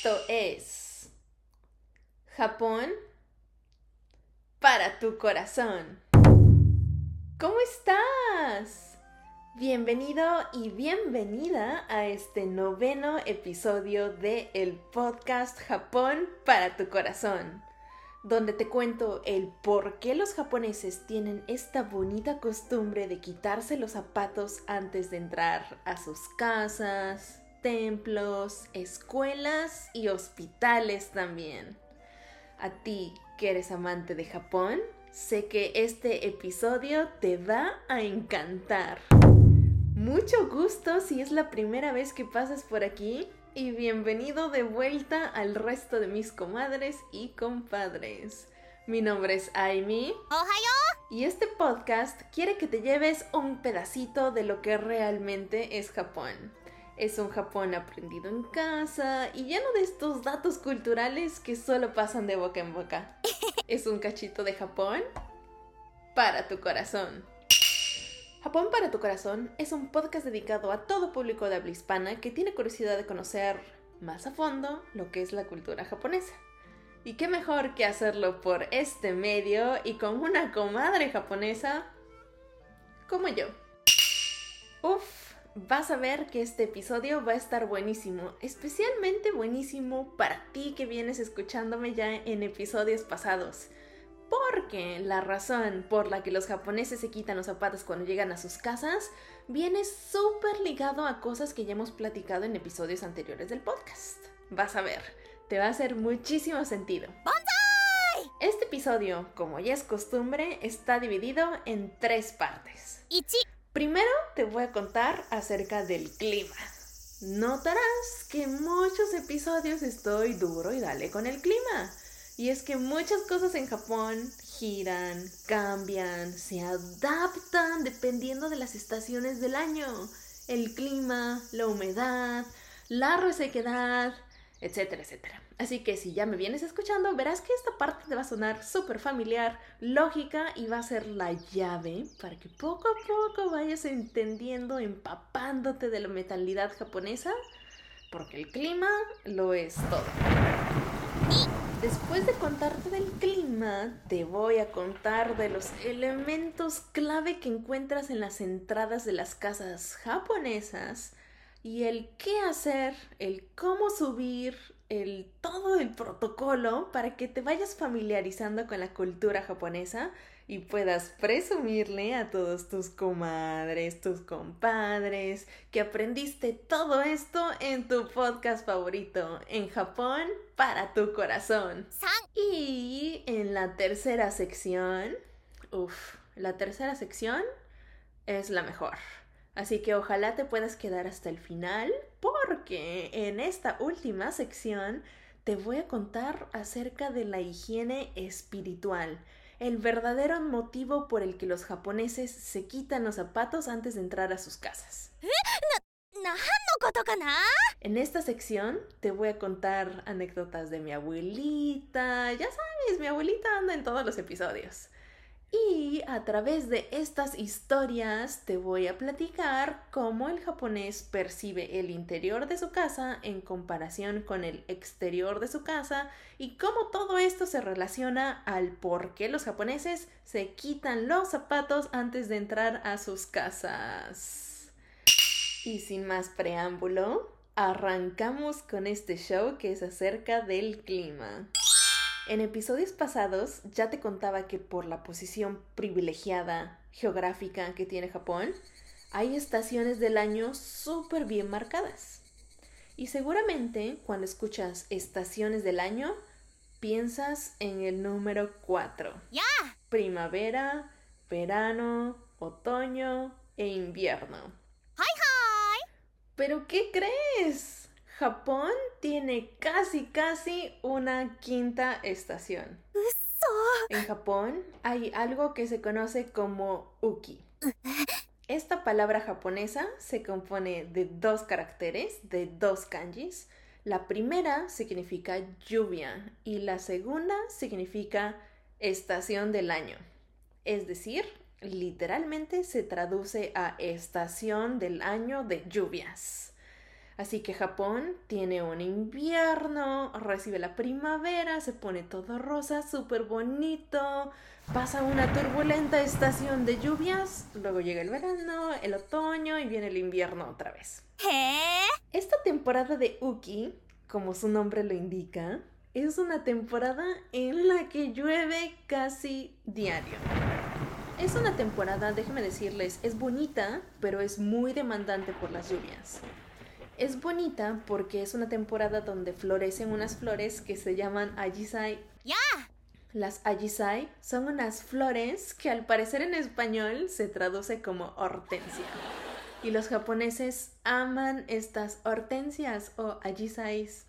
Esto es Japón para tu corazón. ¿Cómo estás? Bienvenido y bienvenida a este noveno episodio de el podcast Japón para tu corazón, donde te cuento el por qué los japoneses tienen esta bonita costumbre de quitarse los zapatos antes de entrar a sus casas, templos, escuelas y hospitales también. A ti que eres amante de Japón, sé que este episodio te va a encantar. Mucho gusto si es la primera vez que pasas por aquí y bienvenido de vuelta al resto de mis comadres y compadres. Mi nombre es Aimi y este podcast quiere que te lleves un pedacito de lo que realmente es Japón. Es un Japón aprendido en casa y lleno de estos datos culturales que solo pasan de boca en boca. Es un cachito de Japón para tu corazón. Japón para tu corazón es un podcast dedicado a todo público de habla hispana que tiene curiosidad de conocer más a fondo lo que es la cultura japonesa. Y qué mejor que hacerlo por este medio y con una comadre japonesa como yo. Uf, vas a ver que este episodio va a estar buenísimo, especialmente buenísimo para ti que vienes escuchándome ya en episodios pasados. Porque la razón por la que los japoneses se quitan los zapatos cuando llegan a sus casas viene súper ligado a cosas que ya hemos platicado en episodios anteriores del podcast. Vas a ver, te va a hacer muchísimo sentido. Este episodio, como ya es costumbre, está dividido en tres partes. Primero te voy a contar acerca del clima. Notarás que en muchos episodios estoy duro y dale con el clima. Y es que muchas cosas en Japón giran, cambian, se adaptan dependiendo de las estaciones del año. El clima, la humedad, la resequedad, etcétera, etcétera. Así que si ya me vienes escuchando, verás que esta parte te va a sonar súper familiar, lógica y va a ser la llave para que poco a poco vayas entendiendo, empapándote de la metalidad japonesa, porque el clima lo es todo. Después de contarte del clima, te voy a contar de los elementos clave que encuentras en las entradas de las casas japonesas y el qué hacer, el cómo subir, el todo el protocolo para que te vayas familiarizando con la cultura japonesa y puedas presumirle a todos tus comadres, tus compadres, que aprendiste todo esto en tu podcast favorito, en Japón para tu corazón. Y en la tercera sección, uff, la tercera sección es la mejor. Así que ojalá te puedas quedar hasta el final porque en esta última sección te voy a contar acerca de la higiene espiritual, el verdadero motivo por el que los japoneses se quitan los zapatos antes de entrar a sus casas. En esta sección te voy a contar anécdotas de mi abuelita. Ya sabes, mi abuelita anda en todos los episodios. Y a través de estas historias te voy a platicar cómo el japonés percibe el interior de su casa en comparación con el exterior de su casa y cómo todo esto se relaciona al por qué los japoneses se quitan los zapatos antes de entrar a sus casas. Y sin más preámbulo, arrancamos con este show que es acerca del clima. En episodios pasados ya te contaba que por la posición privilegiada geográfica que tiene Japón, hay estaciones del año súper bien marcadas. Y seguramente cuando escuchas estaciones del año, piensas en el número 4. Primavera, verano, otoño e invierno. ¿Pero qué crees? Japón tiene casi casi una quinta estación. En Japón hay algo que se conoce como uki. Esta palabra japonesa se compone de dos caracteres, de dos kanjis. La primera significa lluvia y la segunda significa estación del año. Es decir, literalmente se traduce a estación del año de lluvias. Así que Japón tiene un invierno, recibe la primavera, se pone todo rosa, súper bonito, pasa una turbulenta estación de lluvias, luego llega el verano, el otoño y viene el invierno otra vez. Esta temporada de Uki, como su nombre lo indica, es una temporada en la que llueve casi diario. Es una temporada, déjenme decirles, es bonita, pero es muy demandante por las lluvias. Es bonita porque es una temporada donde florecen unas flores que se llaman Ajisai. Las Ajisai son unas flores que al parecer en español se traduce como hortensia. Y los japoneses aman estas hortensias o Ajisais.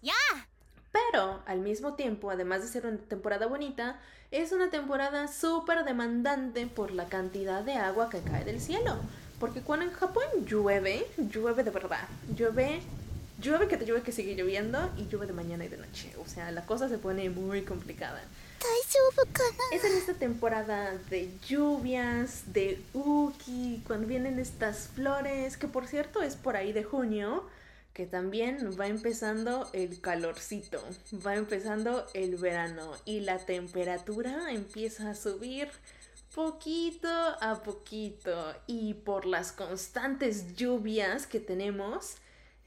Pero al mismo tiempo, además de ser una temporada bonita, es una temporada súper demandante por la cantidad de agua que cae del cielo. Porque cuando en Japón llueve, llueve de verdad. Llueve, llueve que te llueve que sigue lloviendo y llueve de mañana y de noche. O sea, la cosa se pone muy complicada. Es en esta temporada de lluvias, de uki, cuando vienen estas flores, que por cierto es por ahí de junio que también va empezando el calorcito, va empezando el verano y la temperatura empieza a subir poquito a poquito y por las constantes lluvias que tenemos,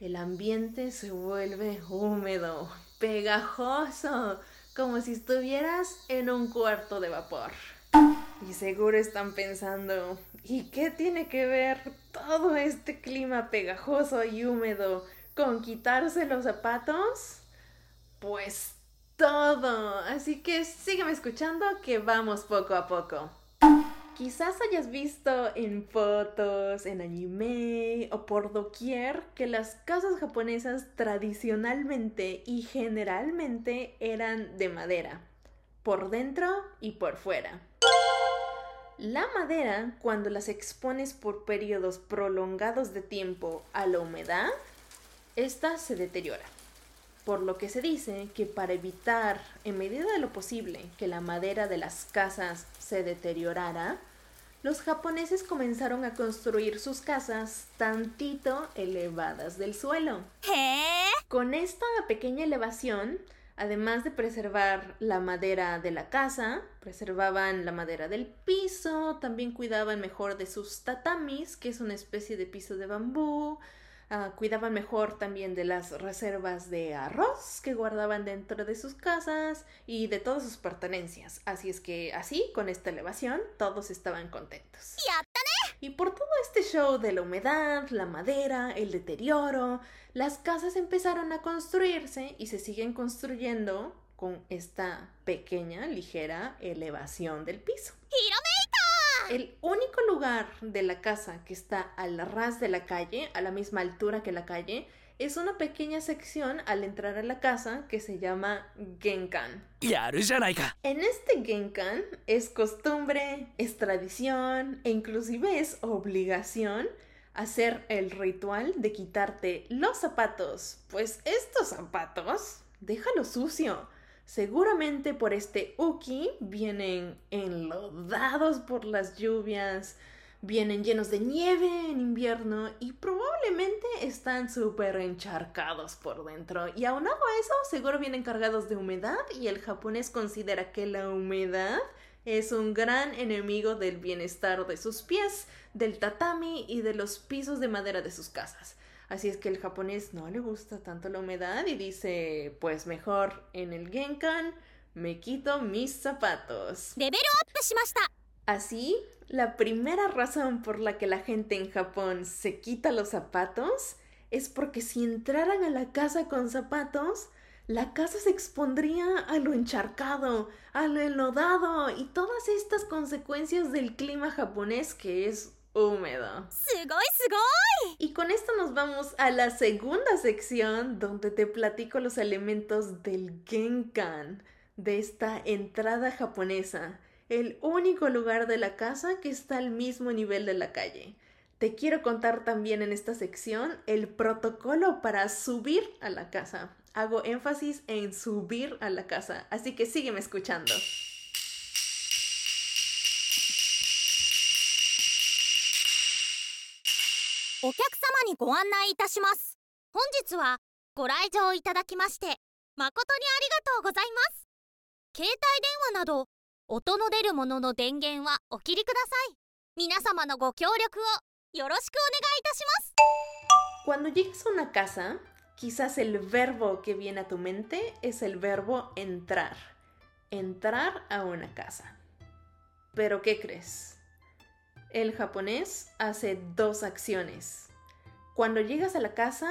el ambiente se vuelve húmedo, pegajoso, como si estuvieras en un cuarto de vapor. Y seguro están pensando, ¿y qué tiene que ver todo este clima pegajoso y húmedo con quitarse los zapatos? Pues todo. Así que sígueme escuchando que vamos poco a poco. Quizás hayas visto en fotos, en anime o por doquier que las casas japonesas tradicionalmente y generalmente eran de madera, por dentro y por fuera. La madera, cuando las expones por periodos prolongados de tiempo a la humedad, esta se deteriora. Por lo que se dice que para evitar, en medida de lo posible, que la madera de las casas se deteriorara, los japoneses comenzaron a construir sus casas tantito elevadas del suelo. Con esta pequeña elevación, además de preservar la madera de la casa, preservaban la madera del piso, también cuidaban mejor de sus tatamis, que es una especie de piso de bambú, Ah, cuidaban mejor también de las reservas de arroz que guardaban dentro de sus casas y de todas sus pertenencias. Así es que así, con esta elevación, todos estaban contentos. Y por todo este show de la humedad, la madera, el deterioro, las casas empezaron a construirse y se siguen construyendo con esta pequeña, ligera elevación del piso. El único lugar de la casa que está al ras de la calle, a la misma altura que la calle, es una pequeña sección al entrar a la casa que se llama Genkan. En este Genkan es costumbre, es tradición e inclusive es obligación hacer el ritual de quitarte los zapatos, pues estos zapatos, déjalo sucio. Seguramente por este Uki vienen enlodados por las lluvias, vienen llenos de nieve en invierno y probablemente están súper encharcados por dentro. Y aunado a eso, seguro vienen cargados de humedad y el japonés considera que la humedad es un gran enemigo del bienestar de sus pies, del tatami y de los pisos de madera de sus casas. Así es que el japonés no le gusta tanto la humedad y dice, pues mejor en el Genkan me quito mis zapatos. Así, la primera razón por la que la gente en Japón se quita los zapatos es porque si entraran a la casa con zapatos, la casa se expondría a lo encharcado, a lo enlodado y todas estas consecuencias del clima japonés que es húmedo. Y con esto nos vamos a la segunda sección donde te platico los elementos del Genkan, de esta entrada japonesa, el único lugar de la casa que está al mismo nivel de la calle. Te quiero contar también en esta sección el protocolo para subir a la casa. Hago énfasis en subir a la casa, así que sígueme escuchando. お客様にご案内いたします本日はご来場いただきまして誠にありがとうございます携帯電話など音の出るものの電源はお切りください皆様のご協力をよろしくお願いいたします Cuando llegas a una casa, quizás el verbo que viene a tu mente es el verbo entrar. Entrar a una casa. Pero ¿qué crees? El japonés hace dos acciones. Cuando llegas a la casa,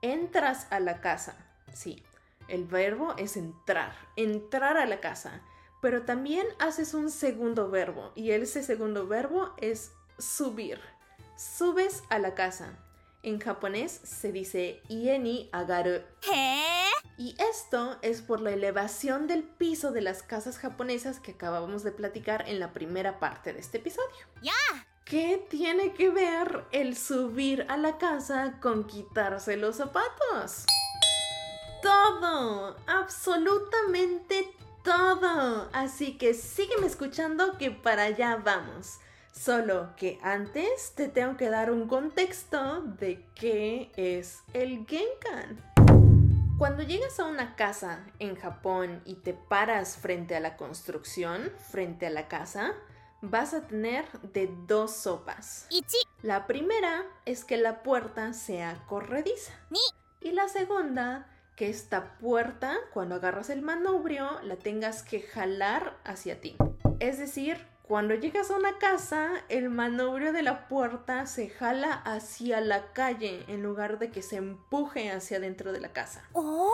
entras a la casa. Sí, el verbo es entrar, entrar a la casa. Pero también haces un segundo verbo y ese segundo verbo es subir. Subes a la casa. En japonés se dice ieni agaru. Y esto es por la elevación del piso de las casas japonesas que acabamos de platicar en la primera parte de este episodio. や ¿Qué tiene que ver el subir a la casa con quitarse los zapatos? Todo, absolutamente todo. Así que sígueme escuchando que para allá vamos. Solo que antes te tengo que dar un contexto de qué es el Genkan. Cuando llegas a una casa en Japón y te paras frente a la construcción, frente a la casa, vas a tener de dos sopas. 1 La primera es que la puerta sea corrediza. Ni. Y la segunda, que esta puerta, cuando agarras el manubrio, la tengas que jalar hacia ti. Es decir, cuando llegas a una casa, el manubrio de la puerta se jala hacia la calle en lugar de que se empuje hacia dentro de la casa. Oh.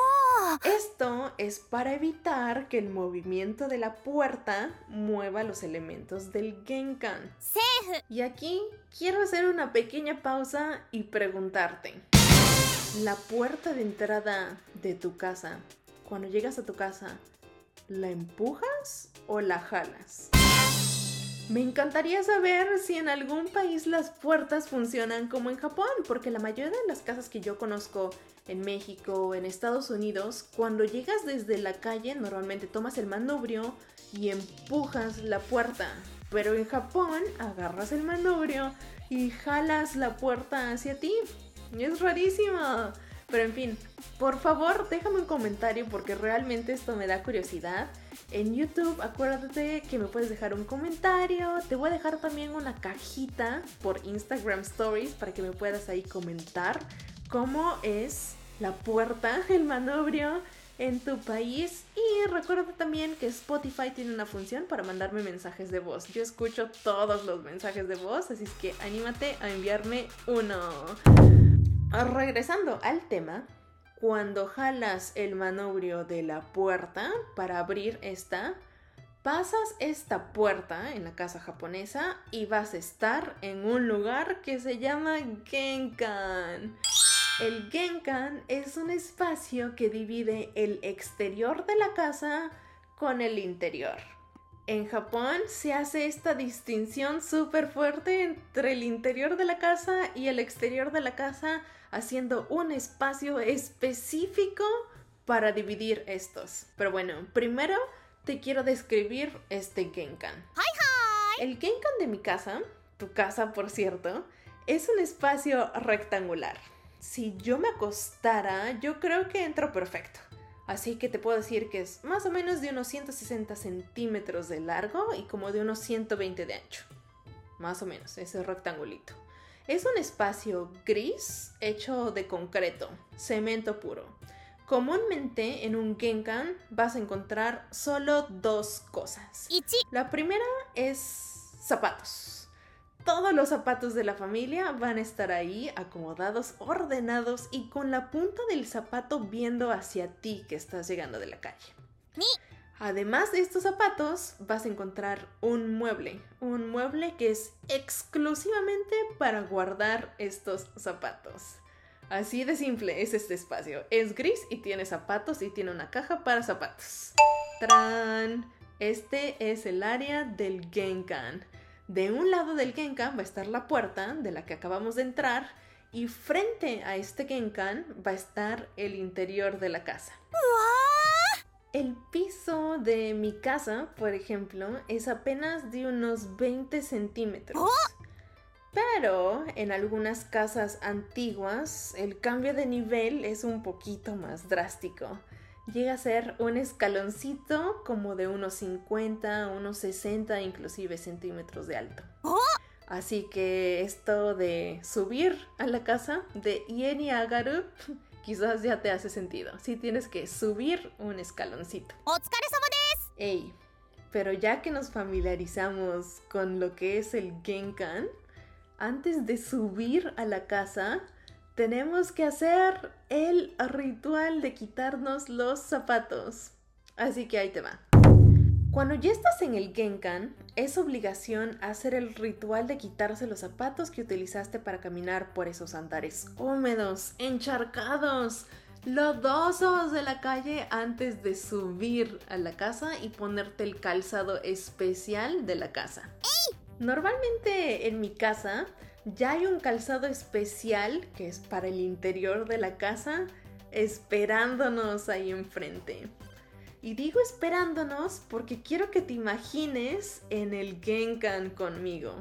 Esto es para evitar que el movimiento de la puerta mueva los elementos del Genkan. Sí. Y aquí quiero hacer una pequeña pausa y preguntarte. La puerta de entrada de tu casa, cuando llegas a tu casa, ¿la empujas o la jalas? Me encantaría saber si en algún país las puertas funcionan como en Japón, porque la mayoría de las casas que yo conozco en México o en Estados Unidos, cuando llegas desde la calle normalmente tomas el manubrio y empujas la puerta. Pero en Japón agarras el manubrio y jalas la puerta hacia ti. Es rarísimo. Pero en fin, por favor déjame un comentario porque realmente esto me da curiosidad. En YouTube acuérdate que me puedes dejar un comentario. Te voy a dejar también una cajita por Instagram Stories para que me puedas ahí comentar cómo es la puerta, el manubrio en tu país. Y recuerda también que Spotify tiene una función para mandarme mensajes de voz. Yo escucho todos los mensajes de voz, así es que anímate a enviarme uno. Regresando al tema, cuando jalas el manubrio de la puerta para abrir esta, pasas esta puerta en la casa japonesa y vas a estar en un lugar que se llama Genkan. El Genkan es un espacio que divide el exterior de la casa con el interior. En Japón se hace esta distinción súper fuerte entre el interior de la casa y el exterior de la casa, haciendo un espacio específico para dividir estos. Pero bueno, primero te quiero describir este Genkan. El Genkan de mi casa, tu casa por cierto, es un espacio rectangular. Si yo me acostara, yo creo que entro perfecto. Así que te puedo decir que es más o menos de unos 160 centímetros de largo y como de unos 120 de ancho. Más o menos, ese rectangulito. Es un espacio gris hecho de concreto, cemento puro. Comúnmente en un Genkan vas a encontrar solo dos cosas. 1 La primera es zapatos. Todos los zapatos de la familia van a estar ahí acomodados, ordenados y con la punta del zapato viendo hacia ti que estás llegando de la calle. Además de estos zapatos, vas a encontrar un mueble, un mueble que es exclusivamente para guardar estos zapatos. Así de simple es este espacio. Es gris y tiene zapatos y tiene una caja para zapatos. ¡Tran! Este es el área del Genkan. De un lado del Genkan va a estar la puerta de la que acabamos de entrar y frente a este Genkan va a estar el interior de la casa. El piso de mi casa, por ejemplo, es apenas de unos 20 centímetros. Pero en algunas casas antiguas el cambio de nivel es un poquito más drástico. Llega a ser un escaloncito como de unos 50, unos 60 inclusive centímetros de alto. Así que esto de subir a la casa de Ieni Agaru quizás ya te hace sentido. Sí tienes que subir un escaloncito. Ey, pero ya que nos familiarizamos con lo que es el Genkan, antes de subir a la casa, tenemos que hacer el ritual de quitarnos los zapatos. Así que ahí te va. Cuando ya estás en el Genkan, es obligación hacer el ritual de quitarse los zapatos que utilizaste para caminar por esos andares húmedos, encharcados, lodosos de la calle antes de subir a la casa y ponerte el calzado especial de la casa. Normalmente en mi casa ya hay un calzado especial que es para el interior de la casa esperándonos ahí enfrente. Y digo esperándonos porque quiero que te imagines en el Genkan conmigo.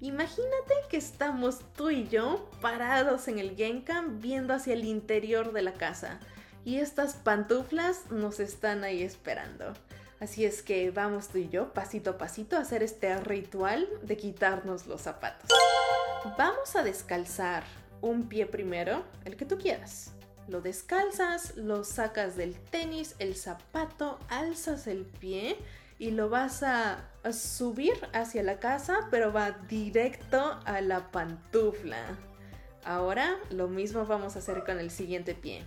Imagínate que estamos tú y yo parados en el Genkan viendo hacia el interior de la casa y estas pantuflas nos están ahí esperando. Así es que vamos tú y yo pasito a pasito a hacer este ritual de quitarnos los zapatos. Vamos a descalzar un pie primero, el que tú quieras. Lo descalzas, lo sacas del tenis, el zapato, alzas el pie y lo vas a, subir hacia la casa, pero va directo a la pantufla. Ahora lo mismo vamos a hacer con el siguiente pie.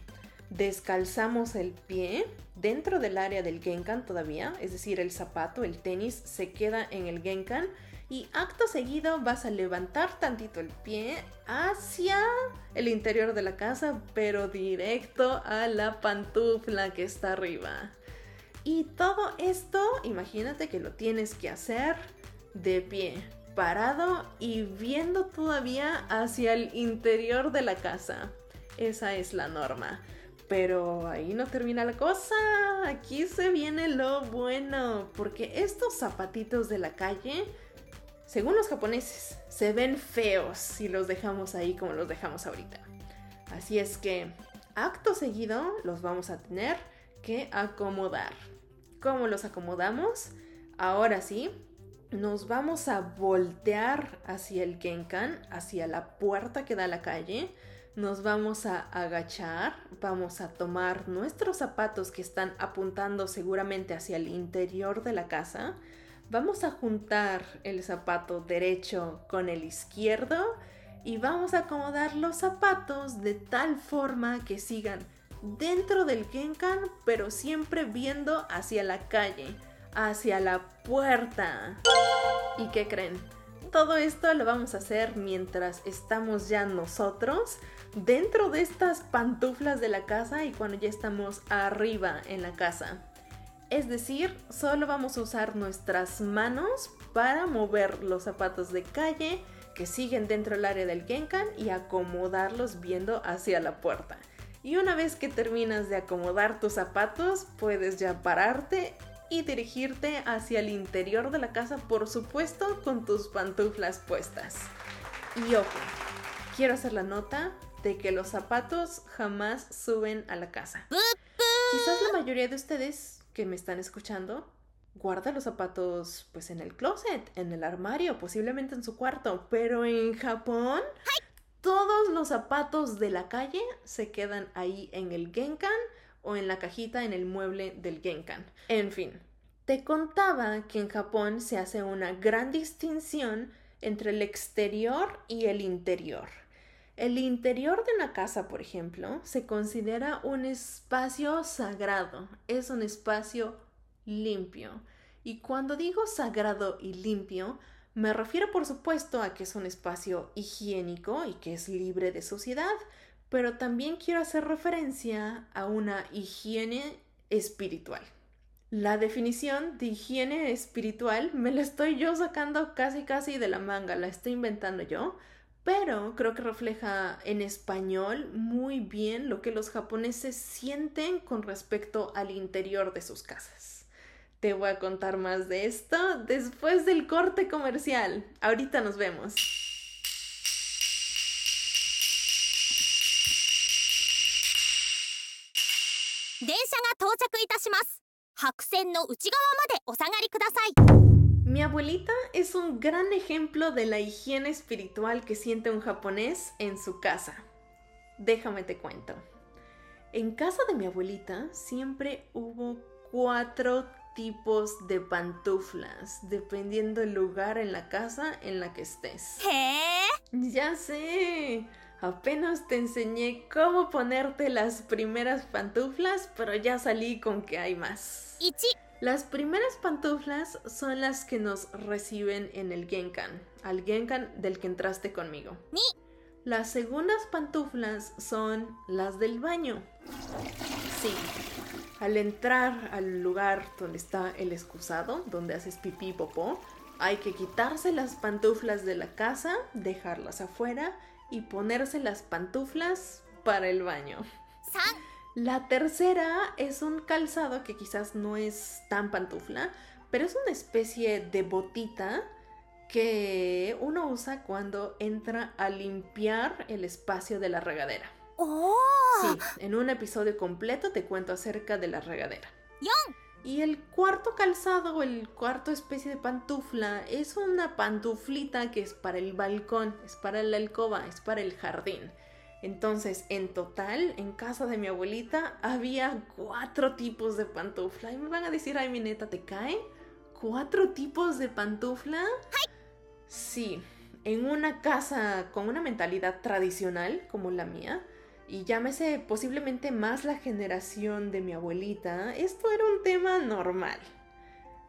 Descalzamos el pie dentro del área del genkan todavía, es decir, el zapato, el tenis se queda en el genkan y acto seguido vas a levantar tantito el pie hacia el interior de la casa, pero directo a la pantufla que está arriba. Y todo esto, imagínate que lo tienes que hacer de pie, parado y viendo todavía hacia el interior de la casa. Esa es la norma. Pero ahí no termina la cosa. Aquí se viene lo bueno. Porque estos zapatitos de la calle según los japoneses, se ven feos si los dejamos ahí como los dejamos ahorita. Así es que, acto seguido, los vamos a tener que acomodar. ¿Cómo los acomodamos? Ahora sí, nos vamos a voltear hacia el Genkan, hacia la puerta que da a la calle. Nos vamos a agachar, vamos a tomar nuestros zapatos que están apuntando seguramente hacia el interior de la casa Vamos a juntar el zapato derecho con el izquierdo y vamos a acomodar los zapatos de tal forma que sigan dentro del Genkan, pero siempre viendo hacia la calle, hacia la puerta. ¿Y qué creen? Todo esto lo vamos a hacer mientras estamos ya nosotros dentro de estas pantuflas de la casa y cuando ya estamos arriba en la casa. Es decir, solo vamos a usar nuestras manos para mover los zapatos de calle que siguen dentro del área del Genkan y acomodarlos viendo hacia la puerta. Y una vez que terminas de acomodar tus zapatos, puedes ya pararte y dirigirte hacia el interior de la casa, por supuesto, con tus pantuflas puestas. Y ojo, quiero hacer la nota de que los zapatos jamás suben a la casa. Quizás la mayoría de ustedes que me están escuchando, guarda los zapatos pues en el closet, en el armario, posiblemente en su cuarto, pero en Japón todos los zapatos de la calle se quedan ahí en el genkan o en la cajita en el mueble del genkan. En fin, te contaba que en Japón se hace una gran distinción entre el exterior y el interior. El interior de una casa, por ejemplo, se considera un espacio sagrado, es un espacio limpio. Y cuando digo sagrado y limpio, me refiero por supuesto a que es un espacio higiénico y que es libre de suciedad, pero también quiero hacer referencia a una higiene espiritual. La definición de higiene espiritual me la estoy yo sacando casi casi de la manga, la estoy inventando yo, pero creo que refleja en español muy bien lo que los japoneses sienten con respecto al interior de sus casas. Te voy a contar más de esto después del corte comercial. Ahorita nos vemos. Mi abuelita es un gran ejemplo de la higiene espiritual que siente un japonés en su casa. Déjame te cuento. En casa de mi abuelita siempre hubo cuatro tipos de pantuflas, dependiendo el lugar en la casa en la que estés. ¿Qué? Ya sé. Apenas te enseñé cómo ponerte las primeras pantuflas, pero ya salí con que hay más. ¿Ichi? Las primeras pantuflas son las que nos reciben en el Genkan, al Genkan del que entraste conmigo. Ni. Las segundas pantuflas son las del baño. Sí, al entrar al lugar donde está el excusado, donde haces pipí y popó, hay que quitarse las pantuflas de la casa, dejarlas afuera y ponerse las pantuflas para el baño. 3 La tercera es un calzado que quizás no es tan pantufla, pero es una especie de botita que uno usa cuando entra a limpiar el espacio de la regadera. おお Sí, en un episodio completo te cuento acerca de la regadera. 4 Y el cuarto calzado o el cuarto especie de pantufla es una pantuflita que es para el balcón, es para la alcoba, es para el jardín. Entonces, en total, en casa de mi abuelita había cuatro tipos de pantufla. Y me van a decir, ay, mi neta, ¿te cae? ¿Cuatro tipos de pantufla? Sí, en una casa con una mentalidad tradicional como la mía, y llámese posiblemente más la generación de mi abuelita, esto era un tema normal.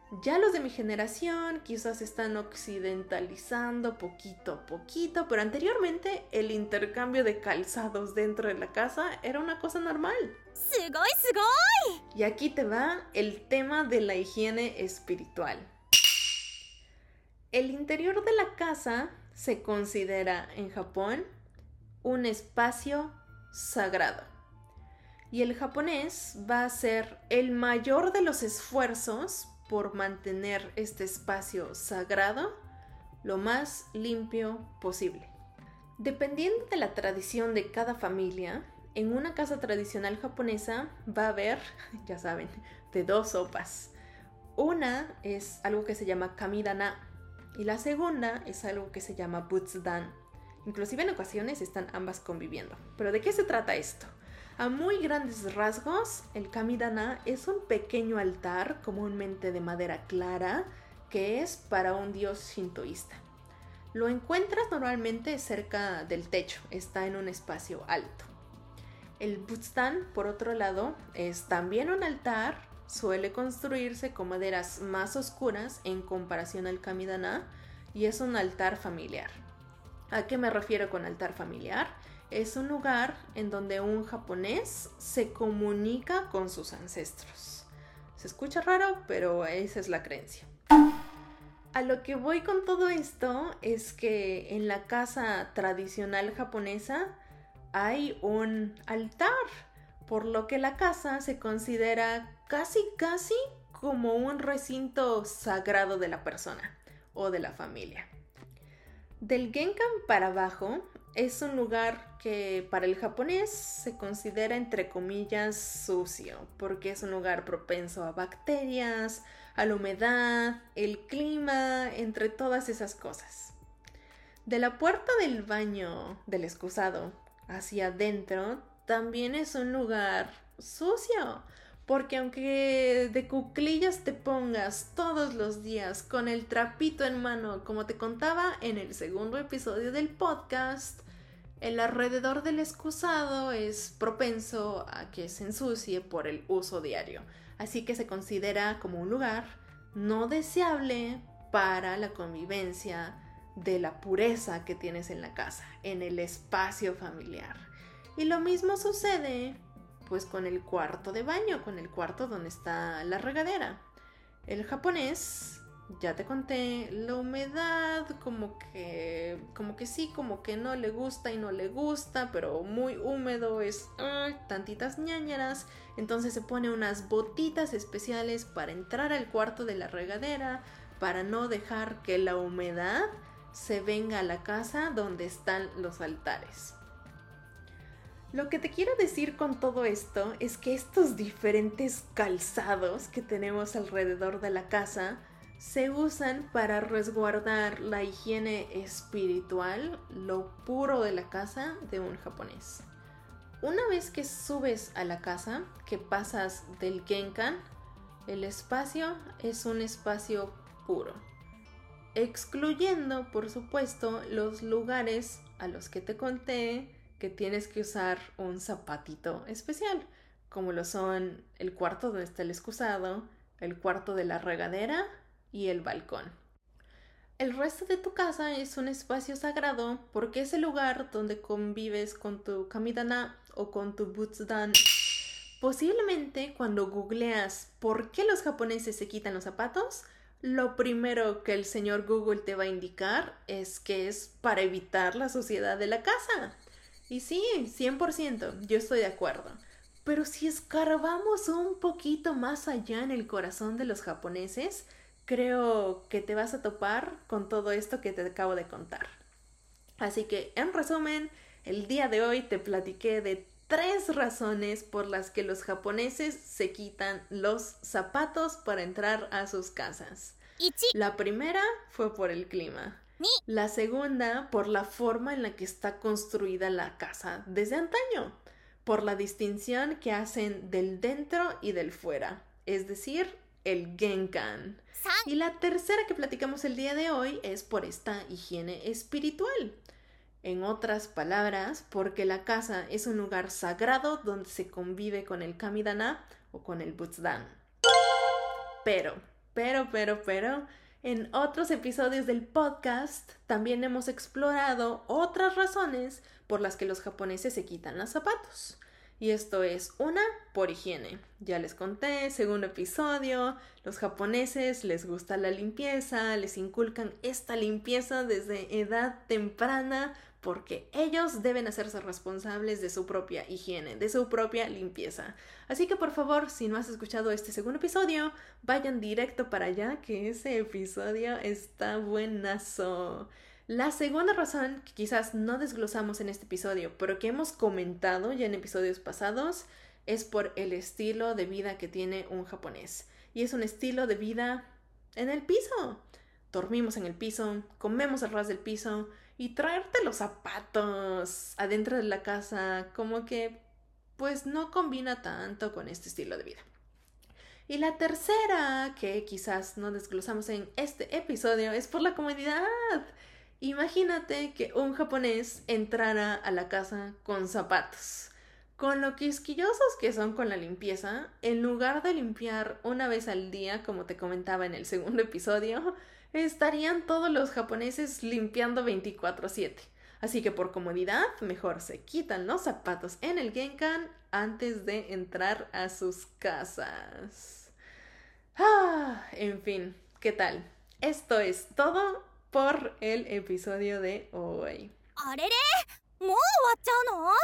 Ya los de mi generación quizás están occidentalizando poquito a poquito, pero anteriormente el intercambio de calzados dentro de la casa era una cosa normal. ¡Sugoi, sugoi! Y aquí te va el tema de la higiene espiritual. El interior de la casa se considera en Japón un espacio sagrado. Y el japonés va a hacer el mayor de los esfuerzos por mantener este espacio sagrado lo más limpio posible. Dependiendo de la tradición de cada familia, en una casa tradicional japonesa va a haber, ya saben, de dos sopas. Una es algo que se llama kamidana y la segunda es algo que se llama butsudan. Inclusive en ocasiones están ambas conviviendo. Pero ¿de qué se trata esto? A muy grandes rasgos, el kamidana es un pequeño altar, comúnmente de madera clara, que es para un dios shintoísta. Lo encuentras normalmente cerca del techo, está en un espacio alto. El butsudan, por otro lado, es también un altar, suele construirse con maderas más oscuras en comparación al kamidana y es un altar familiar. ¿A qué me refiero con altar familiar? Es un lugar en donde un japonés se comunica con sus ancestros. Se escucha raro, pero esa es la creencia. A lo que voy con todo esto es que en la casa tradicional japonesa hay un altar, por lo que la casa se considera casi casi como un recinto sagrado de la persona o de la familia. Del Genkan para abajo es un lugar que para el japonés se considera entre comillas sucio, porque es un lugar propenso a bacterias, a la humedad, el clima, entre todas esas cosas. De la puerta del baño del excusado hacia adentro también es un lugar sucio, porque aunque de cuclillas te pongas todos los días con el trapito en mano, como te contaba en el segundo episodio del podcast, el alrededor del excusado es propenso a que se ensucie por el uso diario, así que se considera como un lugar no deseable para la convivencia de la pureza que tienes en la casa, en el espacio familiar. Y lo mismo sucede pues con el cuarto de baño, con el cuarto donde está la regadera. El japonés, ya te conté, la humedad como que como que sí, como que no le gusta y no le gusta, pero muy húmedo es ay, tantitas ñañaras, entonces se pone unas botitas especiales para entrar al cuarto de la regadera para no dejar que la humedad se venga a la casa donde están los altares. Lo que te quiero decir con todo esto es que estos diferentes calzados que tenemos alrededor de la casa se usan para resguardar la higiene espiritual, lo puro de la casa de un japonés. Una vez que subes a la casa, que pasas del genkan, el espacio es un espacio puro, excluyendo, por supuesto, los lugares a los que te conté que tienes que usar un zapatito especial, como lo son el cuarto donde está el excusado, el cuarto de la regadera y el balcón. El resto de tu casa es un espacio sagrado porque es el lugar donde convives con tu kamidana o con tu butsudan. Posiblemente cuando googleas por qué los japoneses se quitan los zapatos, lo primero que el señor Google te va a indicar es que es para evitar la suciedad de la casa. Y sí, 100%, yo estoy de acuerdo. Pero si escarbamos un poquito más allá en el corazón de los japoneses, creo que te vas a topar con todo esto que te acabo de contar. Así que, en resumen, el día de hoy te platiqué de tres razones por las que los japoneses se quitan los zapatos para entrar a sus casas. La primera fue por el clima. La segunda, por la forma en la que está construida la casa desde antaño, por la distinción que hacen del dentro y del fuera, es decir, el genkan. Y la tercera que platicamos el día de hoy es por esta higiene espiritual. En otras palabras, porque la casa es un lugar sagrado donde se convive con el kamidana o con el butsudan. Pero, pero, pero, pero, en otros episodios del podcast también hemos explorado otras razones por las que los japoneses se quitan los zapatos. Y esto es una por higiene. Ya les conté, segundo episodio, los japoneses les gusta la limpieza, les inculcan esta limpieza desde edad temprana porque ellos deben hacerse responsables de su propia higiene, de su propia limpieza. Así que por favor, si no has escuchado este segundo episodio, vayan directo para allá, que ese episodio está buenazo. La segunda razón que quizás no desglosamos en este episodio, pero que hemos comentado ya en episodios pasados, es por el estilo de vida que tiene un japonés. Y es un estilo de vida en el piso. Dormimos en el piso, comemos al ras del piso, y traerte los zapatos adentro de la casa como que pues no combina tanto con este estilo de vida. Y la tercera, que quizás no desglosamos en este episodio, es por la comodidad. Imagínate que un japonés entrara a la casa con zapatos. Con lo quisquillosos que son con la limpieza, en lugar de limpiar una vez al día, como te comentaba en el segundo episodio, estarían todos los japoneses limpiando 24/7. Así que por comodidad, mejor se quitan los zapatos en el genkan antes de entrar a sus casas. Ah, en fin, ¿qué tal? Esto es todo por el episodio de hoy.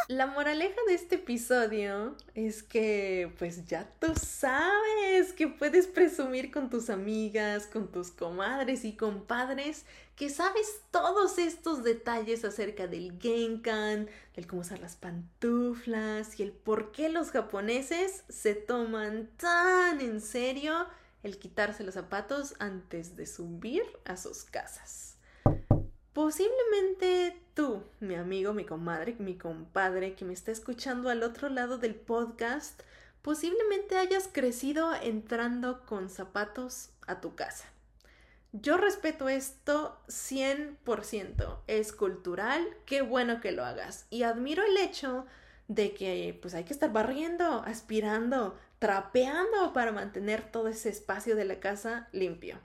La moraleja de este episodio es que pues ya tú sabes que puedes presumir con tus amigas, con tus comadres y compadres que sabes todos estos detalles acerca del genkan, del cómo usar las pantuflas y el por qué los japoneses se toman tan en serio el quitarse los zapatos antes de subir a sus casas. Posiblemente tú, mi amigo, mi comadre, mi compadre que me está escuchando al otro lado del podcast, posiblemente hayas crecido entrando con zapatos a tu casa. Yo respeto esto 100%, es cultural, qué bueno que lo hagas y admiro el hecho de que pues hay que estar barriendo, aspirando, trapeando para mantener todo ese espacio de la casa limpio.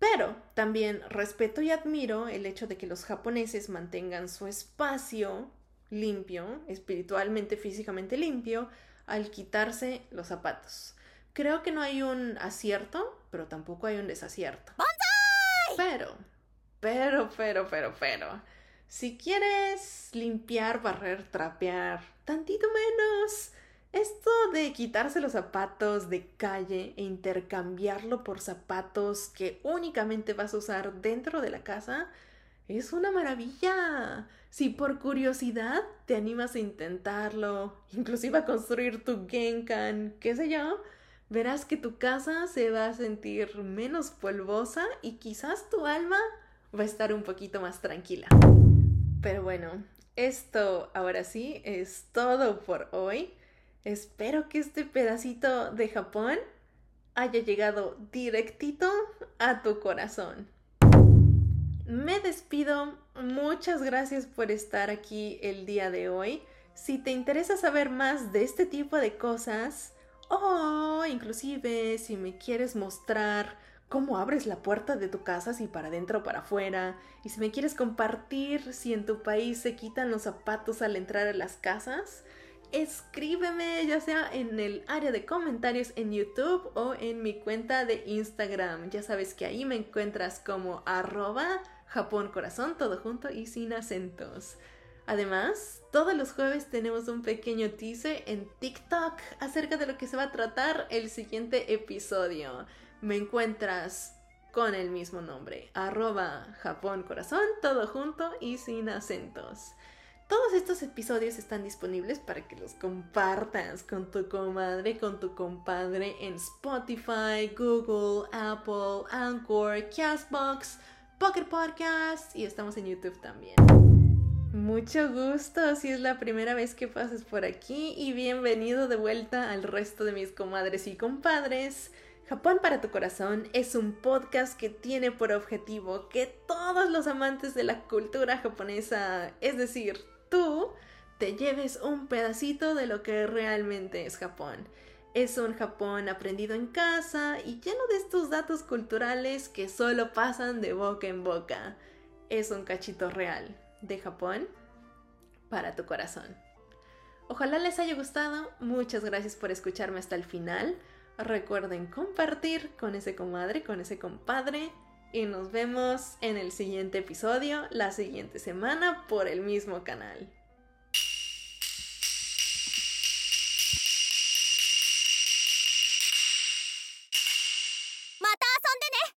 Pero también respeto y admiro el hecho de que los japoneses mantengan su espacio limpio, espiritualmente, físicamente limpio, al quitarse los zapatos. Creo que no hay un acierto, pero tampoco hay un desacierto. Pero, pero, pero, pero, pero, si quieres limpiar, barrer, trapear, tantito menos, esto de quitarse los zapatos de calle e intercambiarlo por zapatos que únicamente vas a usar dentro de la casa Es una maravilla. Si por curiosidad te animas a intentarlo, inclusive a construir tu Genkan, qué sé yo, verás que tu casa se va a sentir menos polvosa y quizás tu alma va a estar un poquito más tranquila. Pero bueno, esto ahora sí es todo por hoy. Espero que este pedacito de Japón haya llegado directito a tu corazón. Me despido. Muchas gracias por estar aquí el día de hoy. Si te interesa saber más de este tipo de cosas, o inclusive si me quieres mostrar cómo abres la puerta de tu casa, si para adentro o para afuera, y si me quieres compartir si en tu país se quitan los zapatos al entrar a las casas, escríbeme ya sea en el área de comentarios en YouTube o en mi cuenta de Instagram. Ya sabes que ahí me encuentras como arroba Japón Corazón, todo junto y sin acentos. Además, todos los jueves tenemos un pequeño teaser en TikTok acerca de lo que se va a tratar el siguiente episodio. Me encuentras con el mismo nombre, arroba Japón Corazón, todo junto y sin acentos. Todos estos episodios están disponibles para que los compartas con tu comadre, con tu compadre en Spotify, Google, Apple, Anchor, Castbox, Pocket Podcast y estamos en YouTube también. Mucho gusto si es la primera vez que pases por aquí y bienvenido de vuelta al resto de mis comadres y compadres. Japón para tu corazón es un podcast que tiene por objetivo que todos los amantes de la cultura japonesa, es decir, tú te lleves un pedacito de lo que realmente es Japón. Es un Japón aprendido en casa y lleno de estos datos culturales que solo pasan de boca en boca. Es un cachito real de Japón para tu corazón. Ojalá les haya gustado. Muchas gracias por escucharme hasta el final. Recuerden compartir con ese comadre, con ese compadre y nos vemos en el siguiente episodio la siguiente semana por el mismo canal.